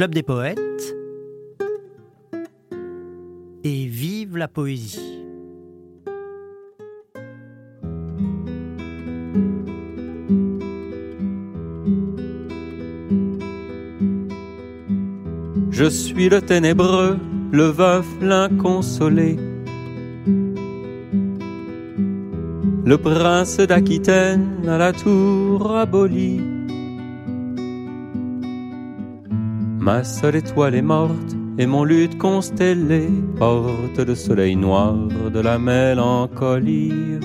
Club des poètes et vive la poésie. Je suis le ténébreux, le veuf, l'inconsolé. Le prince d'Aquitaine à la tour abolie. Ma seule étoile est morte et mon lutte constellée porte le soleil noir de la mélancolie.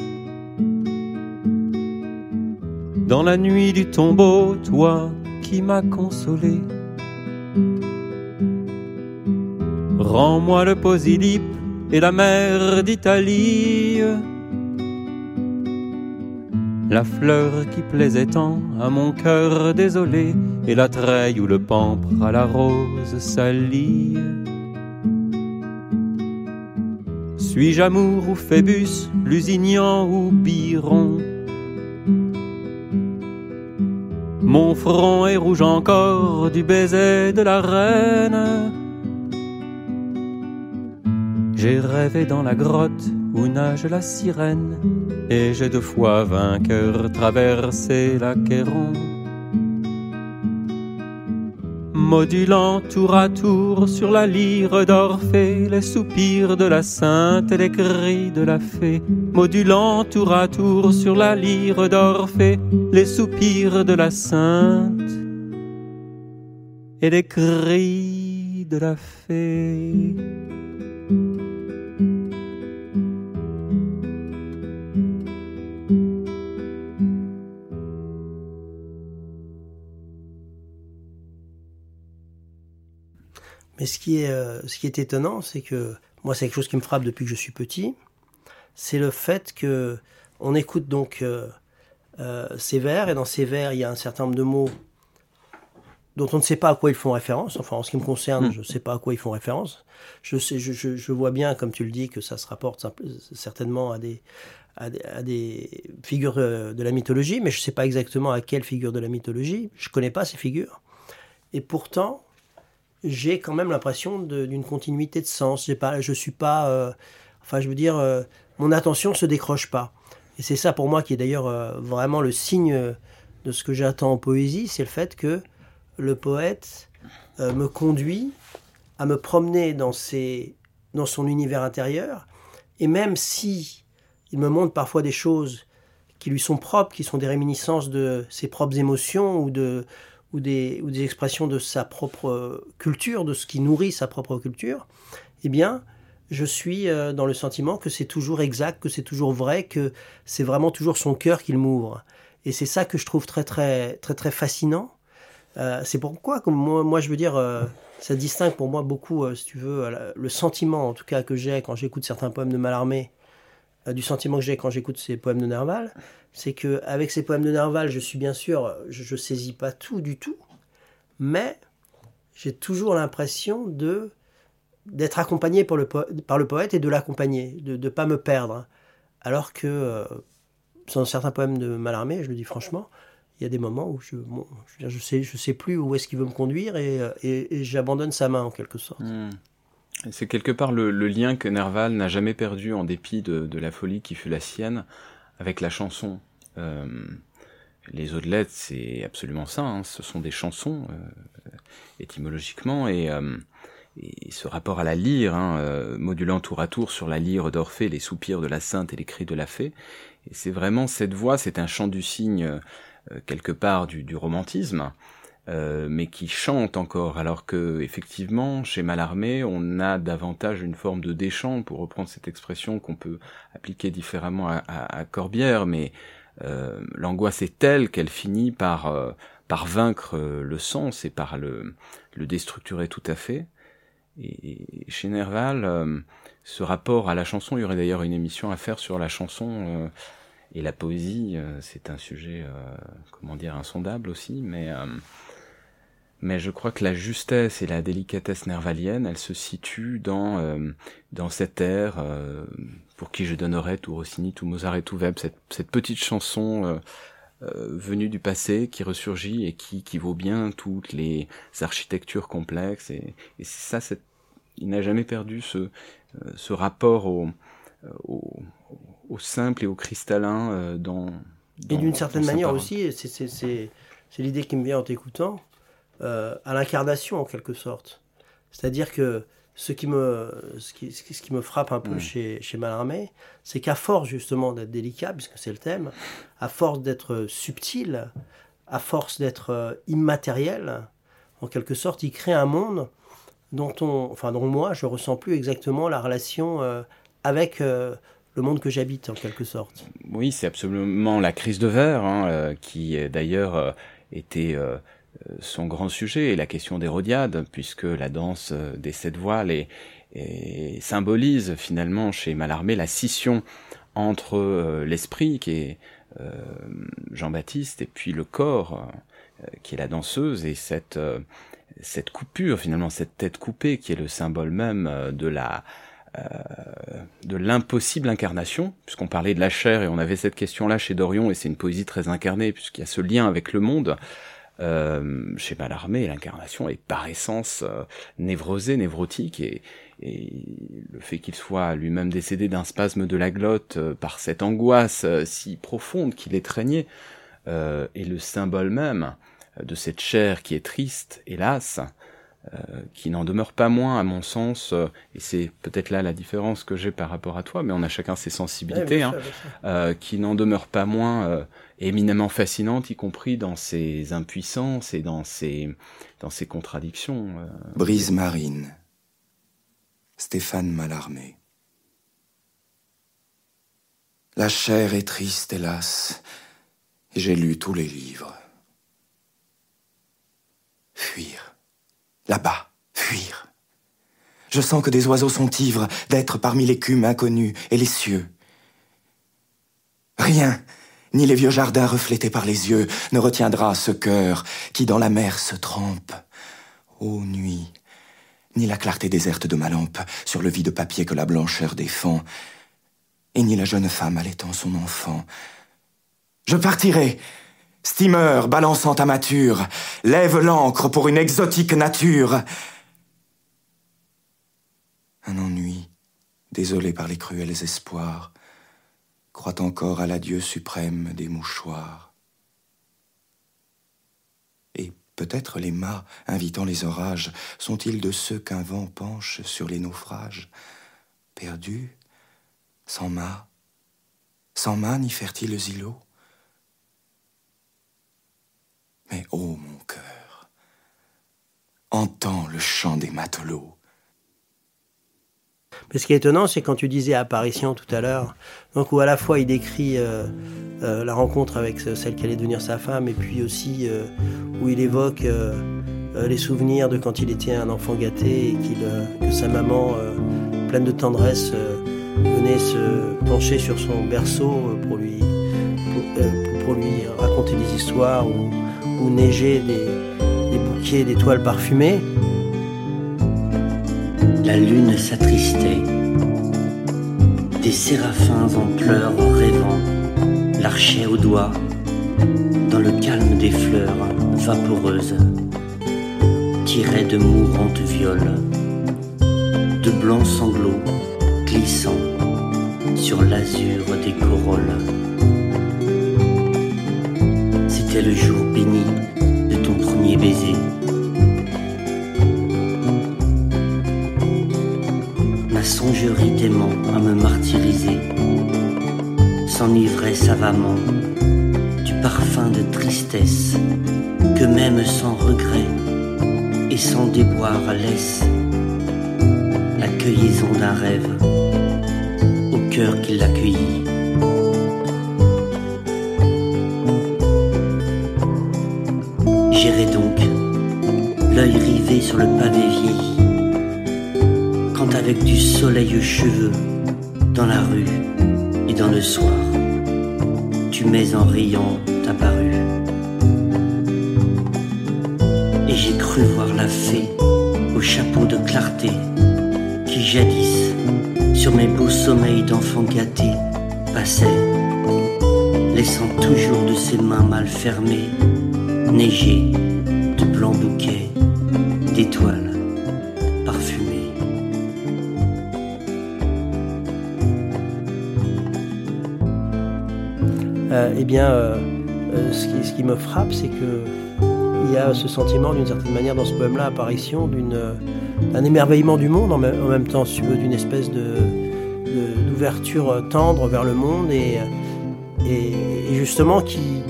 Dans la nuit du tombeau, toi qui m'as consolé, Rends-moi le Posilip et la mer d'Italie. La fleur qui plaisait tant à mon cœur désolé, et la treille où le pampre à la rose s'allie. Suis-je amour ou Phébus, Lusignan ou Biron? Mon front est rouge encore du baiser de la reine. J'ai rêvé dans la grotte où nage la sirène, et j'ai deux fois vainqueur traversé la Quéron. Modulant tour à tour sur la lyre d'Orphée les soupirs de la sainte et les cris de la fée. Modulant tour à tour sur la lyre d'Orphée les soupirs de la sainte et les cris de la fée. Mais ce qui est, euh, ce qui est étonnant, c'est que moi, c'est quelque chose qui me frappe depuis que je suis petit. C'est le fait que on écoute donc euh, euh, ces vers, et dans ces vers, il y a un certain nombre de mots dont on ne sait pas à quoi ils font référence. Enfin, en ce qui me concerne, hmm. je ne sais pas à quoi ils font référence. Je, sais, je, je, je, vois bien, comme tu le dis, que ça se rapporte certainement à des, à des, à des figures de la mythologie, mais je ne sais pas exactement à quelle figure de la mythologie. Je ne connais pas ces figures. Et pourtant, j'ai quand même l'impression d'une continuité de sens. Pas, je suis pas, euh, enfin, je veux dire, euh, mon attention se décroche pas. Et c'est ça pour moi qui est d'ailleurs euh, vraiment le signe de ce que j'attends en poésie, c'est le fait que le poète me conduit à me promener dans, dans son univers intérieur, et même si il me montre parfois des choses qui lui sont propres, qui sont des réminiscences de ses propres émotions ou de, ou des, expressions de sa propre culture, de ce qui nourrit sa propre culture, eh bien, je suis euh, dans le sentiment que c'est toujours exact, que c'est toujours vrai, que c'est vraiment toujours son cœur qu'il m'ouvre. Et c'est ça que je trouve très très très très fascinant. Euh, c'est pourquoi, comme moi, je veux dire, euh, ça distingue pour moi beaucoup, si tu veux, le sentiment en tout cas que j'ai quand j'écoute certains poèmes de Mallarmé, du sentiment que j'ai quand j'écoute ces poèmes de Nerval, c'est que avec ces poèmes de Nerval, je suis bien sûr, je, saisis pas tout du tout, mais j'ai toujours l'impression de d'être accompagné par le, poète et de l'accompagner, de ne pas me perdre. Alors que euh, dans certains poèmes de Mallarmé, je le dis franchement, il y a des moments où je, je, sais, je sais plus où est-ce qu'il veut me conduire et, et, j'abandonne sa main en quelque sorte. Hmm. C'est quelque part le, lien que Nerval n'a jamais perdu en dépit de, la folie qui fut la sienne avec la chanson. Euh, les lettres, c'est absolument ça, hein. ce sont des chansons euh, étymologiquement, et, euh, et, ce rapport à la lyre, hein, modulant tour à tour sur la lyre d'Orphée les soupirs de la sainte et les cris de la fée, et c'est vraiment cette voix, c'est un chant du cygne quelque part du romantisme, euh, mais qui chante encore, alors que effectivement chez Mallarmé on a davantage une forme de déchant, pour reprendre cette expression qu'on peut appliquer différemment à, Corbière, mais euh, l'angoisse est telle qu'elle finit par euh, par vaincre le sens et par le, le déstructurer tout à fait. Et, chez Nerval, ce rapport à la chanson, il y aurait d'ailleurs une émission à faire sur la chanson et la poésie, c'est un sujet, comment dire, insondable aussi, mais mais je crois que la justesse et la délicatesse nervalienne, elles se situent dans euh, dans cet air euh, pour qui je donnerais tout Rossini, tout Mozart et tout Web, cette, cette petite chanson venu du passé qui ressurgit et qui, qui vaut bien toutes les architectures complexes. Et, et ça, il n'a jamais perdu ce, ce rapport au, au, au, simple et au cristallin dans, Et d'une certaine manière aussi, c'est l'idée qui me vient en t'écoutant, à l'incarnation en quelque sorte. C'est-à-dire que ce qui me, ce qui, ce qui me frappe un peu mm. chez, chez Mallarmé, c'est qu'à force justement d'être délicat, puisque c'est le thème, à force d'être subtil, à force d'être euh, immatériel, en quelque sorte, il crée un monde dont on, enfin dont moi, je ressens plus exactement la relation euh, avec euh, le monde que j'habite en quelque sorte. Oui, c'est absolument la crise de verre, hein, qui d'ailleurs était euh, son grand sujet est la question d'Hérodiade, puisque la danse euh, des sept voiles est, symbolise finalement chez Mallarmé la scission entre euh, l'esprit qui est Jean-Baptiste et puis le corps qui est la danseuse et cette cette coupure finalement cette tête coupée qui est le symbole même de la de l'impossible incarnation, puisqu'on parlait de la chair et on avait cette question-là chez Dorion, et c'est une poésie très incarnée, puisqu'il y a ce lien avec le monde. Euh, chez Mallarmé, l'incarnation est par essence euh, névrosée, névrotique, et, le fait qu'il soit lui-même décédé d'un spasme de la glotte euh, par cette angoisse si profonde qu'il étreignait, est le symbole même de cette chair qui est triste, hélas, qui n'en demeure pas moins, à mon sens, euh, et c'est peut-être là la différence que j'ai par rapport à toi, mais on a chacun ses sensibilités, hein, euh, qui n'en demeure pas moins éminemment fascinante, y compris dans ses impuissances et dans ses, dans ses contradictions. Brise marine. Stéphane Mallarmé. La chair est triste, hélas, et j'ai lu tous les livres. Fuir là-bas, fuir. Je sens que des oiseaux sont ivres d'être parmi l'écume inconnue et les cieux. Rien, ni les vieux jardins reflétés par les yeux, ne retiendra ce cœur qui dans la mer se trempe. Ô nuit, ni la clarté déserte de ma lampe sur le vide papier que la blancheur défend, et ni la jeune femme allaitant son enfant. Je partirai, Steamer balançant ta mature, lève l'ancre pour une exotique nature. Un ennui, désolé par les cruels espoirs, croit encore à l'adieu suprême des mouchoirs. Et peut-être les mâts invitant les orages sont-ils de ceux qu'un vent penche sur les naufrages, perdus, sans mât, sans mât ni fertiles îlots mais ô oh, mon cœur, entends le chant des matelots. Mais ce qui est étonnant, c'est quand tu disais apparition tout à l'heure, donc où à la fois il décrit euh, euh, la rencontre avec celle qui allait devenir sa femme, et puis aussi euh, où il évoque les souvenirs de quand il était un enfant gâté et que sa maman, pleine de tendresse, venait se pencher sur son berceau pour lui, pour, lui raconter des histoires ou, où neigeaient des, bouquets d'étoiles parfumées. La lune s'attristait, des séraphins en pleurs rêvant l'archaient au doigt dans le calme des fleurs vaporeuses, tiraient de mourantes violes, de blancs sanglots glissant sur l'azur des corolles. C'était le jour béni de ton premier baiser. Ma songerie d'aimant à me martyriser s'enivrait savamment du parfum de tristesse que même sans regret et sans déboire laisse la cueillison d'un rêve au cœur qui l'accueillit. Rivé sur le pavé vieilli, quand avec du soleil aux cheveux, dans la rue et dans le soir, tu m'es en riant apparu. Et j'ai cru voir la fée au chapeau de clarté qui jadis, sur mes beaux sommeils d'enfant gâté, passait, descend toujours de ses mains mal fermées, neigées de blancs bouquets, d'étoiles parfumées. Euh, eh bien, euh, euh, ce, qui, me frappe, c'est que il y a ce sentiment, d'une certaine manière, dans ce poème-là, apparition d'un émerveillement du monde, en même, temps, si tu veux, d'une espèce d'ouverture tendre vers le monde et, et, justement qui,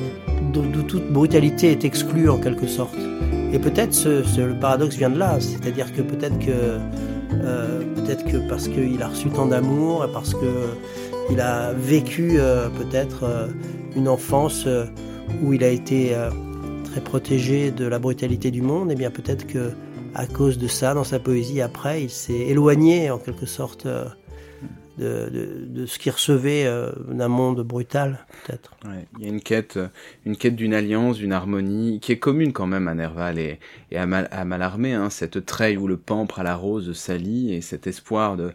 d'où toute brutalité est exclue en quelque sorte. Et peut-être ce, le paradoxe vient de là, c'est-à-dire que peut-être que euh, peut-être que parce qu'il a reçu tant d'amour parce que il a vécu euh, peut-être euh, une enfance où il a été très protégé de la brutalité du monde, et bien peut-être que à cause de ça, dans sa poésie, après, il s'est éloigné en quelque sorte de, de- ce qu'il recevait euh, d'un monde brutal, peut-être. Il y a une quête, euh, une quête d'une alliance, d'une harmonie, qui est commune quand même à Nerval et, à, Mal, à Mallarmé, hein, cette treille où le pampre à la rose s'allie et cet espoir de,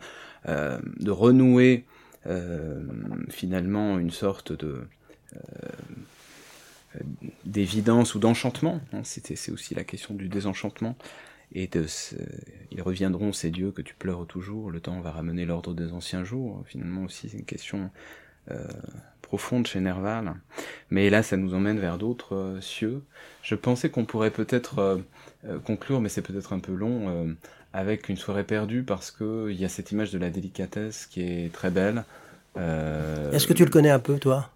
euh, renouer euh, finalement une sorte de d'évidence ou d'enchantement. hein, c'est aussi la question du désenchantement. Et ils reviendront ces dieux que tu pleures toujours, le temps va ramener l'ordre des anciens jours. Finalement aussi, c'est une question euh, profonde chez Nerval. Mais là, ça nous emmène vers d'autres euh, cieux. Je pensais qu'on pourrait peut-être euh, conclure, mais c'est peut-être un peu long, avec une soirée perdue, parce que il y a cette image de la délicatesse qui est très belle. Est-ce que tu le connais un peu, toi?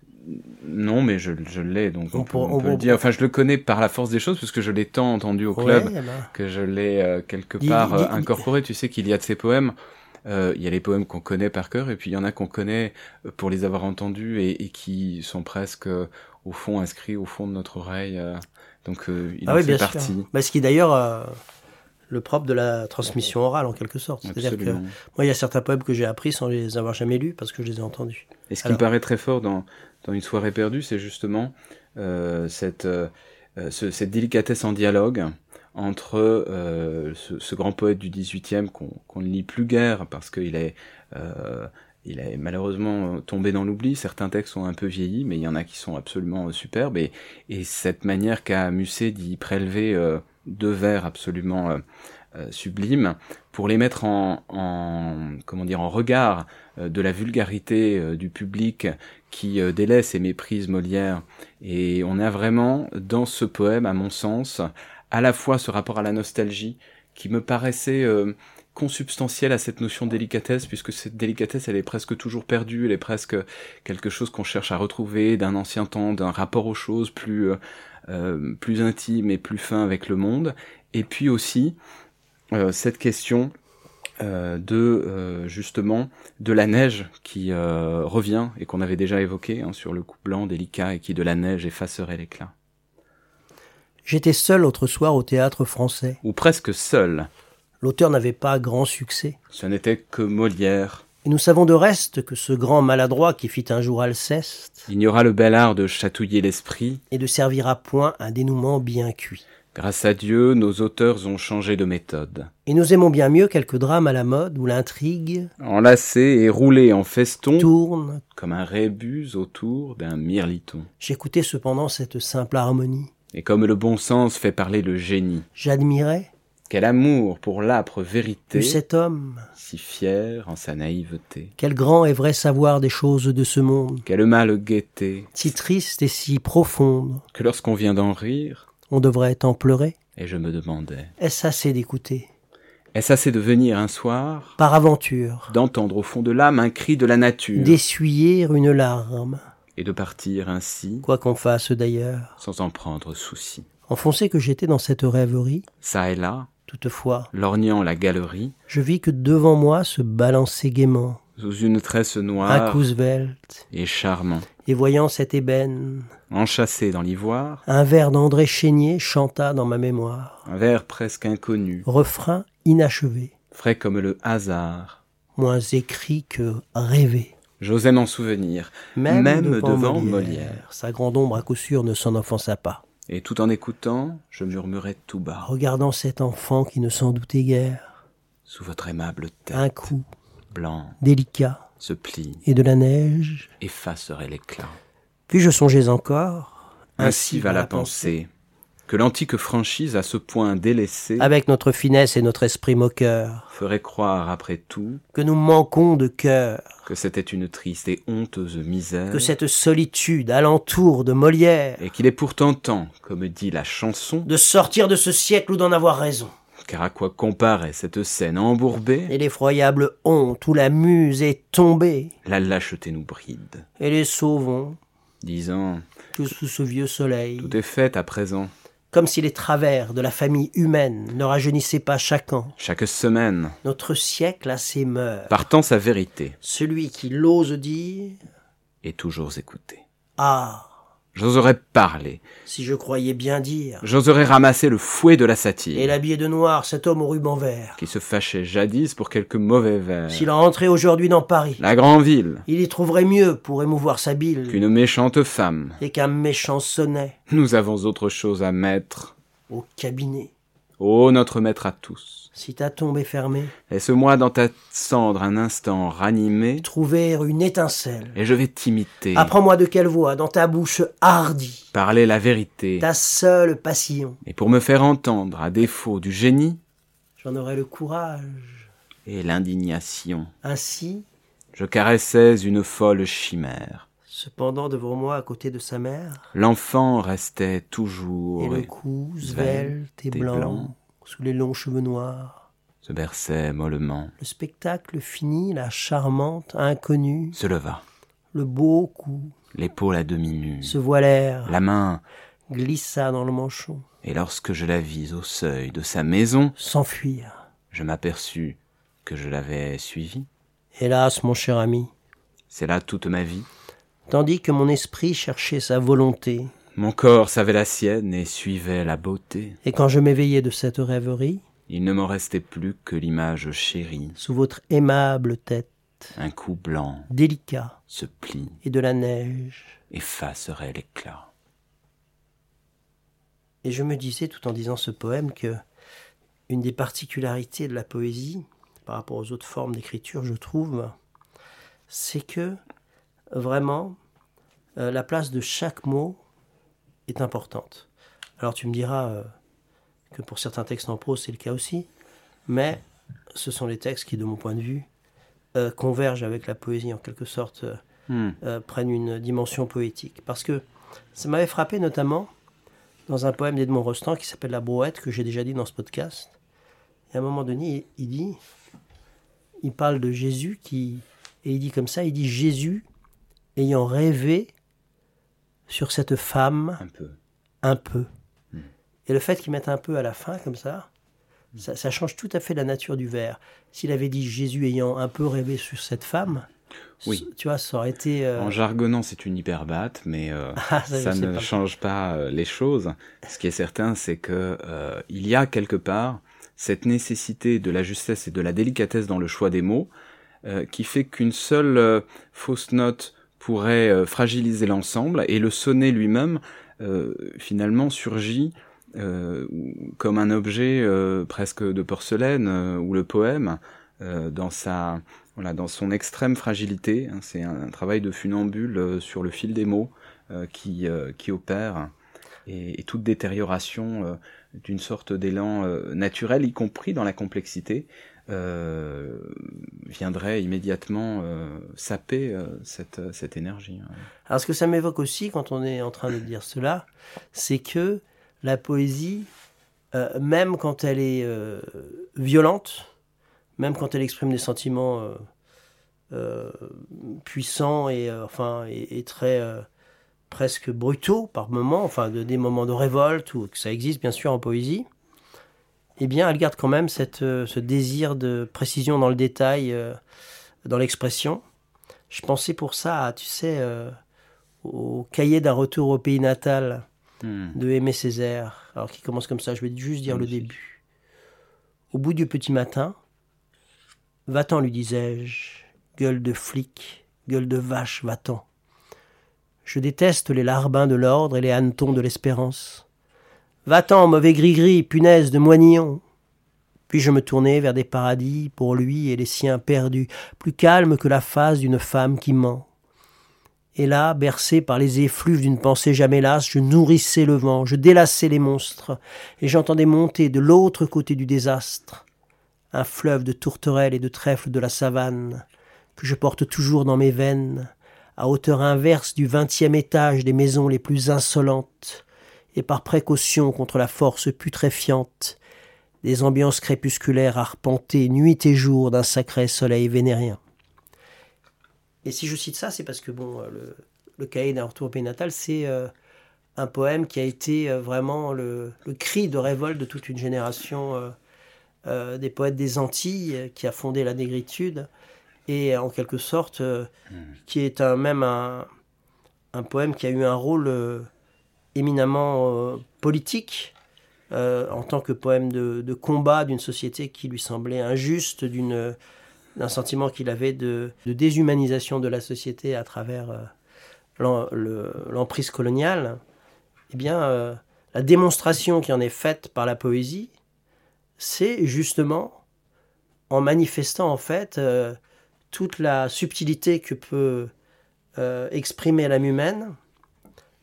Non, mais je, je l'ai, donc on, On peut, pour- on on peut le dire. Enfin, je le connais par la force des choses, parce que je l'ai tant entendu au club Ouais, que je l'ai euh, quelque part euh, incorporé. Tu sais qu'il y a de ces poèmes, euh, il y a les poèmes qu'on connaît par cœur, et puis il y en a qu'on connaît pour les avoir entendus et, et qui sont presque euh, au fond inscrits au fond de notre oreille. donc il ah en oui, fait bien partie. sûr. Bah, ce qui est d'ailleurs le propre de la transmission orale, en quelque sorte. C'est-à-dire que moi, il y a certains poèmes que j'ai appris sans les avoir jamais lus, parce que je les ai entendus. Et ce qui Alors. me paraît très fort dans, dans Une soirée perdue, c'est justement euh, cette, euh, euh, ce- cette délicatesse en dialogue entre ce, grand poète du 18e qu'on ne lit plus guère parce qu'il est, est malheureusement tombé dans l'oubli. Certains textes sont un peu vieillis, mais il y en a qui sont absolument superbes. Et, et cette manière qu'a Musset d'y prélever deux vers absolument sublimes pour les mettre en, en comment dire en regard euh, de la vulgarité euh, du public qui euh, délaisse et méprise Molière. Et on a vraiment dans ce poème, à mon sens, à la fois ce rapport à la nostalgie qui me paraissait euh, consubstantiel à cette notion de délicatesse, puisque cette délicatesse, elle est presque toujours perdue, elle est presque quelque chose qu'on cherche à retrouver d'un ancien temps, d'un rapport aux choses plus, euh, euh, plus intime et plus fin avec le monde. Et puis aussi, euh, cette question euh, de euh, justement de la neige qui euh, revient et qu'on avait déjà évoqué hein, sur le coup blanc délicat et qui de la neige effacerait l'éclat. J'étais seul l'autre soir au théâtre français. Ou presque seul. L'auteur n'avait pas grand succès. Ce n'était que Molière. Et nous savons de reste que ce grand maladroit qui fit un jour Alceste aura le bel art de chatouiller l'esprit. et de servir à point un dénouement bien cuit. Grâce à Dieu, nos auteurs ont changé de méthode. Et nous aimons bien mieux quelques drames à la mode où l'intrigue Enlacé et roulé en feston, tourne. comme un rébus autour d'un mirliton. J'écoutais cependant cette simple harmonie. Et comme le bon sens fait parler le génie. J'admirais Quel amour pour l'âpre vérité, eut cet homme. si fier en sa naïveté. Quel grand et vrai savoir des choses de ce monde, Quelle mâle gaieté, si triste et si profonde. que lorsqu'on vient d'en rire, On devrait en pleurer. et je me demandais, Est-ce assez d'écouter? Est-ce assez de venir un soir, Par aventure, d'entendre au fond de l'âme un cri de la nature, d'essuyer une larme, et de partir ainsi, quoi qu'on fasse d'ailleurs. sans en prendre souci. Enfoncé que j'étais dans cette rêverie, Ça et là, toutefois, lorgnant la galerie, je vis que devant moi se balançait gaiement sous une tresse noire et charmant, et voyant cette ébène, enchâssé dans l'ivoire, un vers d'André Chénier chanta dans ma mémoire. un vers presque inconnu, Refrain inachevé, frais comme le hasard. moins écrit que rêvé. J'osais m'en souvenir, Même devant Molière. Sa grande ombre à coup sûr ne s'en offensa pas. et tout en écoutant, je murmurais tout bas, Regardant cet enfant qui ne s'en doutait guère, sous votre aimable tête, un coup blanc, délicat se plie, et de la neige, effacerait l'éclat. Puis je songeais encore. Ainsi va la pensée, que l'antique franchise à ce point délaissée Avec notre finesse et notre esprit moqueur, ferait croire après tout que nous manquons de cœur, que c'était une triste et honteuse misère, que cette solitude alentour de Molière, et qu'il est pourtant temps, comme dit la chanson, de sortir de ce siècle ou d'en avoir raison. Car à quoi comparait cette scène embourbée, Et l'effroyable honte où la muse est tombée, la lâcheté nous bride, et les sauvons disant que sous ce vieux soleil, tout est fait à présent, comme si les travers de la famille humaine ne rajeunissaient pas chaque an. chaque semaine, Notre siècle a ses mœurs. partant sa vérité, Celui qui l'ose dire est toujours écouté. Ah, J'oserais parler, si je croyais bien dire. j'oserais ramasser le fouet de la satire, Et l'habillé de noir, cet homme au ruban vert. qui se fâchait jadis pour quelques mauvais vers. S'il entrait aujourd'hui dans Paris, La grande ville, il y trouverait mieux pour émouvoir sa bile qu'une méchante femme. et qu'un méchant sonnet Nous avons autre chose à mettre. au cabinet. Ô notre maître à tous, Si ta tombe est fermée, laisse-moi dans ta cendre un instant ranimé, trouver une étincelle. et je vais t'imiter, Apprends-moi de quelle voix, dans ta bouche hardie, parler la vérité, ta seule passion. et pour me faire entendre, à défaut du génie J'en aurai le courage. et l'indignation, Ainsi, je caressais une folle chimère. Cependant devant moi à côté de sa mère, L'enfant restait toujours et le cou svelte et blanc, blanc. sous les longs cheveux noirs. se berçait mollement, Le spectacle fini, la charmante inconnue, se leva, le beau cou, l'épaule à demi nue, se voilèrent, la main, glissa dans le manchon, et lorsque je la vis au seuil de sa maison, s'enfuir. je m'aperçus que je l'avais suivie. Hélas, mon cher ami, C'est là toute ma vie. Tandis que mon esprit cherchait sa volonté, Mon corps savait la sienne et suivait la beauté. et quand je m'éveillais de cette rêverie, Il ne m'en restait plus que l'image chérie. sous votre aimable tête, Un cou blanc délicat, se plie, et de la neige, effacerait l'éclat. Et je me disais, tout en disant ce poème, que une des particularités de la poésie, par rapport aux autres formes d'écriture, je trouve, c'est que vraiment, euh, la place de chaque mot est importante. Alors tu me diras euh, que pour certains textes en prose, c'est le cas aussi, mais ce sont les textes qui, de mon point de vue, euh, convergent avec la poésie, en quelque sorte, Hmm. prennent une dimension poétique. Parce que ça m'avait frappé notamment dans un poème d'Edmond Rostand qui s'appelle La Brouette, que j'ai déjà dit dans ce podcast. Et à un moment donné, il dit, il parle de Jésus qui, et il dit comme ça, il dit Jésus ayant rêvé sur cette femme Un peu. un peu. Et le fait qu'il mette un peu à la fin, comme ça, ça, ça change tout à fait la nature du vers. S'il avait dit Jésus ayant un peu rêvé sur cette femme, Oui. tu vois, ça aurait été... euh, En jargonnant, c'est une hyperbate, mais euh, Ah, ça, ne pas. change pas euh, les choses. Ce qui est certain, c'est que il y a quelque part cette nécessité de la justesse et de la délicatesse dans le choix des mots, qui fait qu'une seule fausse note pourrait euh, fragiliser l'ensemble, et le sonnet lui-même, euh, finalement, surgit euh, comme un objet presque de porcelaine, ou le poème, dans sa dans son extrême fragilité. hein, c'est un, travail de funambule sur le fil des mots qui, qui opère. Et, toute détérioration d'une sorte d'élan naturel, y compris dans la complexité, viendrait immédiatement euh, saper euh, cette, cette énergie. hein. Alors ce que ça m'évoque aussi quand on est en train de dire cela, c'est que la poésie, euh, même quand elle est euh, violente, même quand elle exprime des sentiments euh, euh, puissants et euh, enfin et, très euh, presque brutaux par moments, enfin de, des moments de révolte ou que ça existe bien sûr en poésie, eh bien elle garde quand même cette, euh, ce désir de précision dans le détail, euh, dans l'expression. Je pensais pour ça, tu sais, euh, au cahier d'un retour au pays natal Hmm. de Aimé Césaire, alors qui commence comme ça, je vais juste dire le début. Au bout du petit matin, va-t'en, lui disais-je, gueule de flic, gueule de vache, va-t'en. Je déteste les larbins de l'ordre et les hannetons de l'espérance. Va-t'en, mauvais gris-gris, punaise de moignillon. Puis je me tournai vers des paradis pour lui et les siens perdus, plus calmes que la face d'une femme qui ment. Et là, bercé par les effluves d'une pensée jamais lasse, je nourrissais le vent, je délassais les monstres, et j'entendais monter de l'autre côté du désastre un fleuve de tourterelles et de trèfles de la savane, que je porte toujours dans mes veines, à hauteur inverse du vingtième étage des maisons les plus insolentes, et par précaution contre la force putréfiante des ambiances crépusculaires arpentées nuit et jour d'un sacré soleil vénérien. Et si je cite ça, c'est parce que bon, euh, le, le cahier d'un retour au pays natal, c'est euh, un poème qui a été euh, vraiment le, cri de révolte de toute une génération des poètes des Antilles qui a fondé la négritude et en quelque sorte hmm. qui est un, même un, un, poème qui a eu un rôle éminemment politique en tant que poème de, de combat d'une société qui lui semblait injuste, d'une d'un sentiment qu'il avait de, déshumanisation de la société à travers euh, l'emprise coloniale, eh bien, euh, la démonstration qui en est faite par la poésie, c'est justement en manifestant en fait euh, toute la subtilité que peut exprimer l'âme humaine,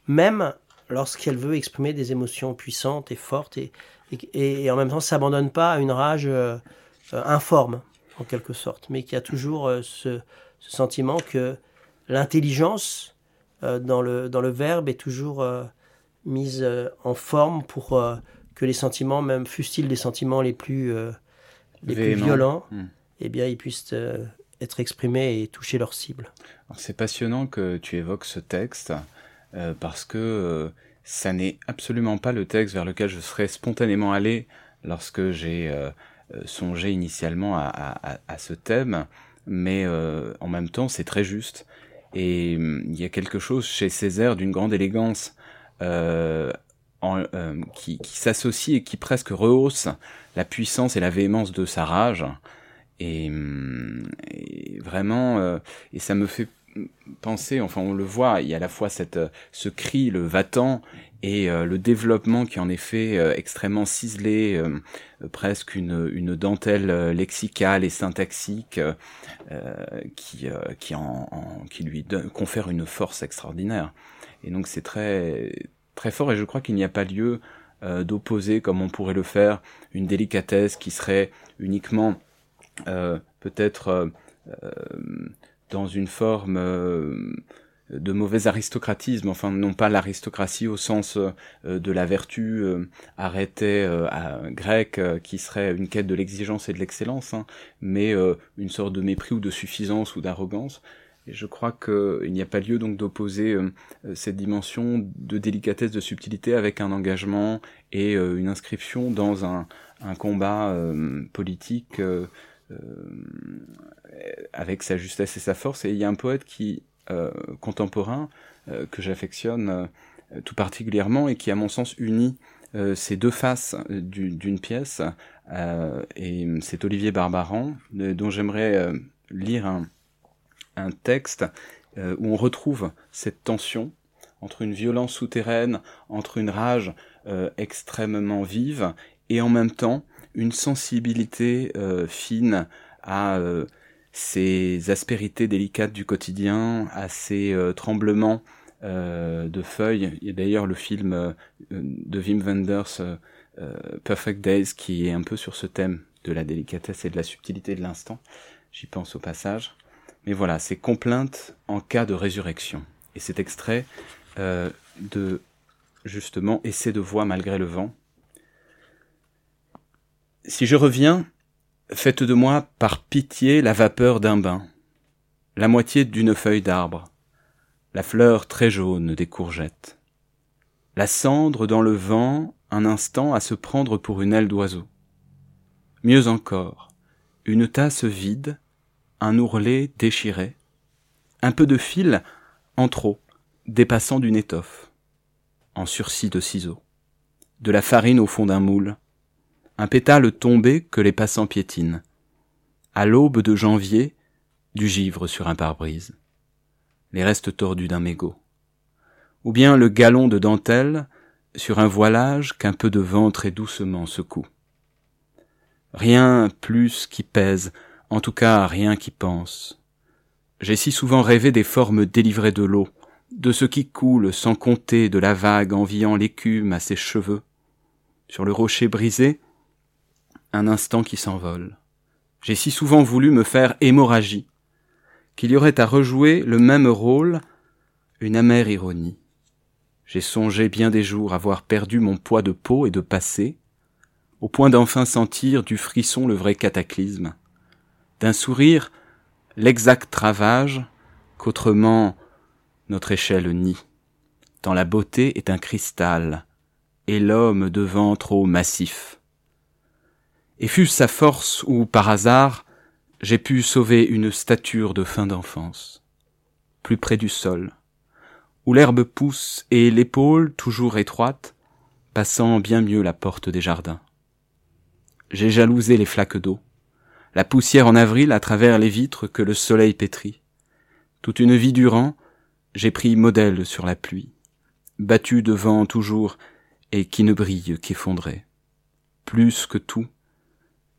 même lorsqu'elle veut exprimer des émotions puissantes et fortes et, et, en même temps s'abandonne pas à une rage informe en quelque sorte, mais qui a toujours euh, ce, sentiment que l'intelligence euh, dans, le, dans le verbe est toujours euh, mise en forme pour que les sentiments, même fussent-ils des sentiments les plus, les plus violents, hmm. eh bien, ils puissent être exprimés et toucher leur cible. C'est passionnant que tu évoques ce texte parce que ça n'est absolument pas le texte vers lequel je serais spontanément allé lorsque j'ai euh, songé initialement à, ce thème, mais euh, en même temps c'est très juste. Et hum, il y a quelque chose chez Césaire d'une grande élégance euh, qui, s'associe et qui presque rehausse la puissance et la véhémence de sa rage. Et, hum, vraiment, et ça me fait penser, enfin on le voit, il y a à la fois cette, ce cri, le va-t'en, et euh, le développement qui en est fait euh, extrêmement ciselé, euh, presque une, une dentelle lexicale et syntaxique qui, qui, en, qui lui confère une force extraordinaire. Et donc c'est très, très fort et je crois qu'il n'y a pas lieu d'opposer, comme on pourrait le faire, une délicatesse qui serait uniquement peut-être dans une forme de mauvais aristocratisme, enfin non pas l'aristocratie au sens euh, de la vertu euh, arrêtée euh, à, grecque qui serait une quête de l'exigence et de l'excellence, hein, mais une sorte de mépris ou de suffisance ou d'arrogance. Et je crois qu'il n'y a pas lieu donc d'opposer cette dimension de délicatesse, de subtilité avec un engagement et une inscription dans un combat politique avec sa justesse et sa force. Et il y a un poète qui euh, contemporain euh, que j'affectionne euh, tout particulièrement et qui, à mon sens, unit ces deux faces d'une pièce. et c'est Olivier Barbaran, dont j'aimerais lire un texte où on retrouve cette tension entre une violence souterraine, entre une rage extrêmement vive, et en même temps une sensibilité fine à ces aspérités délicates du quotidien, à ces euh, tremblements euh, de feuilles. Il y a d'ailleurs le film euh, de Wim Wenders, Perfect Days, qui est un peu sur ce thème de la délicatesse et de la subtilité de l'instant. J'y pense au passage. Mais voilà, c'est complainte en cas de résurrection. Et cet extrait de justement Essai de voix malgré le vent. Si je reviens Faites de moi, par pitié, la vapeur d'un bain, la moitié d'une feuille d'arbre, la fleur très jaune des courgettes, la cendre dans le vent un instant à se prendre pour une aile d'oiseau. Mieux encore, une tasse vide, un ourlet déchiré, un peu de fil en trop, dépassant d'une étoffe, en sursis de ciseaux, de la farine au fond d'un moule, un pétale tombé que les passants piétinent. À l'aube de janvier, du givre sur un pare-brise. Les restes tordus d'un mégot. Ou bien le galon de dentelle sur un voilage qu'un peu de vent très doucement secoue. Rien plus qui pèse, en tout cas rien qui pense. J'ai si souvent rêvé des formes délivrées de l'eau, de ce qui coule sans compter de la vague enviant l'écume à ses cheveux, sur le rocher brisé, un instant qui s'envole. J'ai si souvent voulu me faire hémorragie, qu'il y aurait à rejouer le même rôle, une amère ironie. J'ai songé bien des jours avoir perdu mon poids de peau et de passé, au point d'enfin sentir du frisson le vrai cataclysme, d'un sourire l'exact ravage qu'autrement notre échelle nie, tant la beauté est un cristal, et l'homme devant trop massif. Et fût-ce sa force ou par hasard, j'ai pu sauver une stature de fin d'enfance, plus près du sol, où l'herbe pousse et l'épaule toujours étroite, passant bien mieux la porte des jardins. J'ai jalousé les flaques d'eau, la poussière en avril à travers les vitres que le soleil pétrit. Toute une vie durant, j'ai pris modèle sur la pluie, battu devant toujours et qui ne brille qu'effondré. Plus que tout,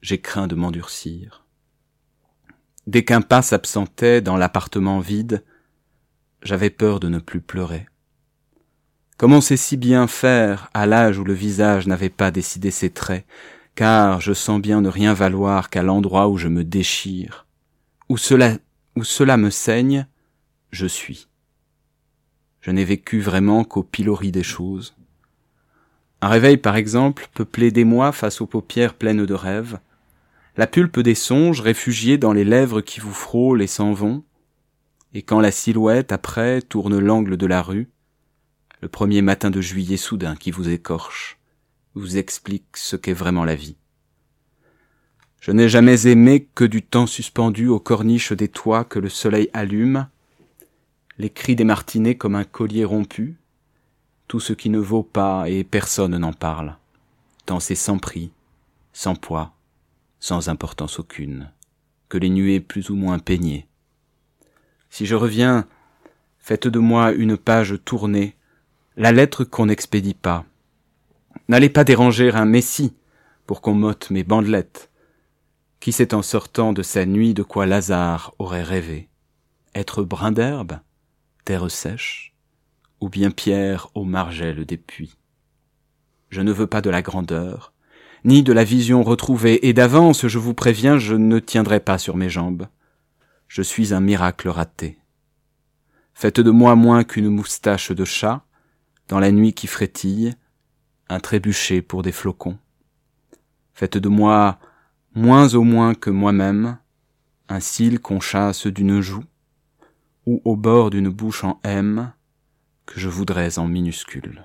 j'ai craint de m'endurcir. Dès qu'un pas s'absentait dans l'appartement vide, j'avais peur de ne plus pleurer. Comment sait si bien faire à l'âge où le visage n'avait pas décidé ses traits, car je sens bien ne rien valoir qu'à l'endroit où je me déchire, où cela, où cela me saigne, je suis. Je n'ai vécu vraiment qu'au pilori des choses. Un réveil, par exemple, peuplé d'émoi face aux paupières pleines de rêves, la pulpe des songes réfugiée dans les lèvres qui vous frôlent et s'en vont, et quand la silhouette après tourne l'angle de la rue, le premier matin de juillet soudain qui vous écorche, vous explique ce qu'est vraiment la vie. Je n'ai jamais aimé que du temps suspendu aux corniches des toits que le soleil allume, les cris des martinets comme un collier rompu, tout ce qui ne vaut pas et personne n'en parle, tant c'est sans prix, sans poids, sans importance aucune, que les nuées plus ou moins peignées. Si je reviens, faites de moi une page tournée, la lettre qu'on n'expédie pas. N'allez pas déranger un messie pour qu'on m'ôte mes bandelettes. Qui sait en sortant de sa nuit de quoi Lazare aurait rêvé Être brin d'herbe terre sèche, ou bien pierre aux margelles des puits. Je ne veux pas de la grandeur, ni de la vision retrouvée, et d'avance je vous préviens, je ne tiendrai pas sur mes jambes. Je suis un miracle raté. Faites de moi moins qu'une moustache de chat, dans la nuit qui frétille, un trébuchet pour des flocons. Faites de moi moins au moins que moi-même, un cil qu'on chasse d'une joue, ou au bord d'une bouche en M que je voudrais en minuscule.